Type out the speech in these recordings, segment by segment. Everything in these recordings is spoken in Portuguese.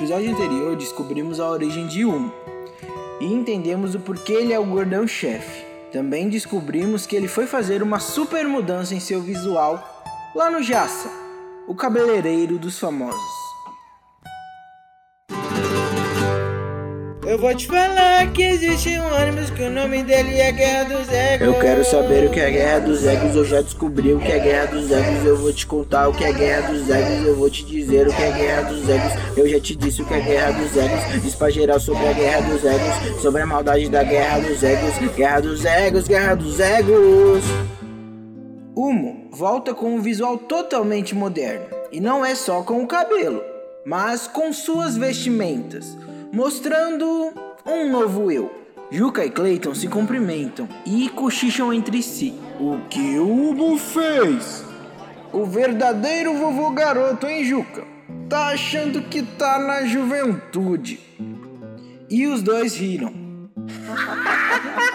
episódio anterior, descobrimos a origem de Humo e entendemos o porquê ele é o gordão-chefe. Também descobrimos que ele foi fazer uma super mudança em seu visual lá no Jassa, o cabeleireiro dos famosos. Eu vou te falar que existe um ônibus que o nome dele é Guerra dos Egos. Eu quero saber o que é Guerra dos Egos, eu já descobri o que é Guerra dos Egos. Eu vou te contar o que é Guerra dos Egos, eu vou te dizer o que é Guerra dos Egos. Eu já te disse o que é Guerra dos Egos, diz pra geral sobre a Guerra dos Egos, sobre a maldade da Guerra dos Egos. Guerra dos Egos, Guerra dos Egos. Humo volta com um visual totalmente moderno, e não é só com o cabelo, mas com suas vestimentas mostrando um novo eu. Juca e Clayton se cumprimentam e cochicham entre si. O que o Ubu fez? O verdadeiro vovô garoto, hein, Juca? Tá achando que tá na juventude. E os dois riram.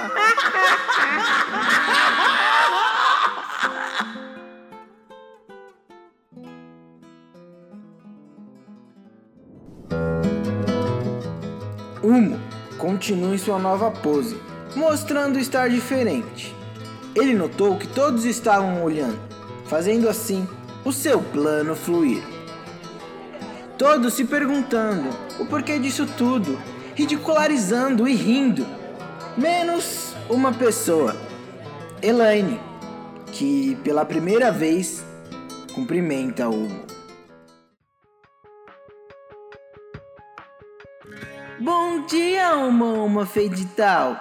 Humo continua em sua nova pose, mostrando estar diferente. Ele notou que todos estavam olhando, fazendo assim o seu plano fluir. Todos se perguntando o porquê disso tudo, ridicularizando e rindo, menos uma pessoa, Elaine, que pela primeira vez cumprimenta Humo. Bom dia, uma uma feidital.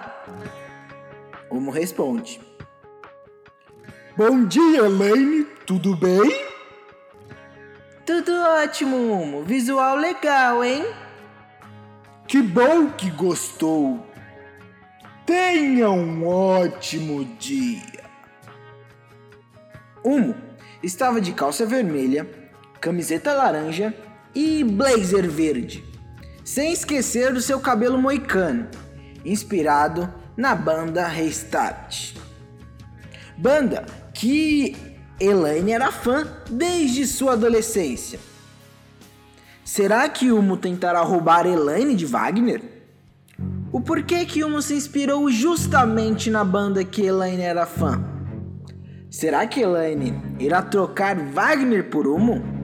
Humo responde. Bom dia, Elaine. Tudo bem? Tudo ótimo, Humo. Visual legal, hein? Que bom que gostou. Tenha um ótimo dia. Humo estava de calça vermelha, camiseta laranja e blazer verde sem esquecer do seu cabelo moicano, inspirado na banda Restart. Banda que Elaine era fã desde sua adolescência. Será que Humo tentará roubar Elaine de Wagner? O porquê que Humo se inspirou justamente na banda que Elaine era fã? Será que Elaine irá trocar Wagner por Humo?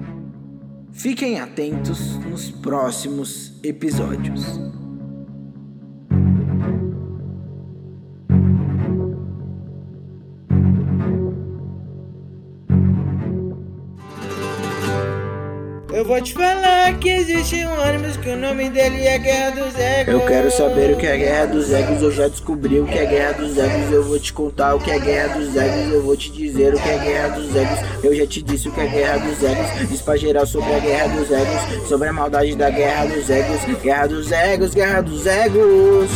Fiquem atentos nos próximos episódios. Eu vou te falar que existe um ônibus que o nome dele é Guerra dos Egos. Eu quero saber o que é Guerra dos Egos, eu já descobri o que é Guerra dos Egos. Eu vou te contar o que é Guerra dos Egos, eu vou te dizer o que é Guerra dos Egos. Eu já te disse o que é Guerra dos Egos, diz pra geral sobre a Guerra dos Egos, sobre a maldade da Guerra dos Egos. Guerra dos Egos, Guerra dos Egos.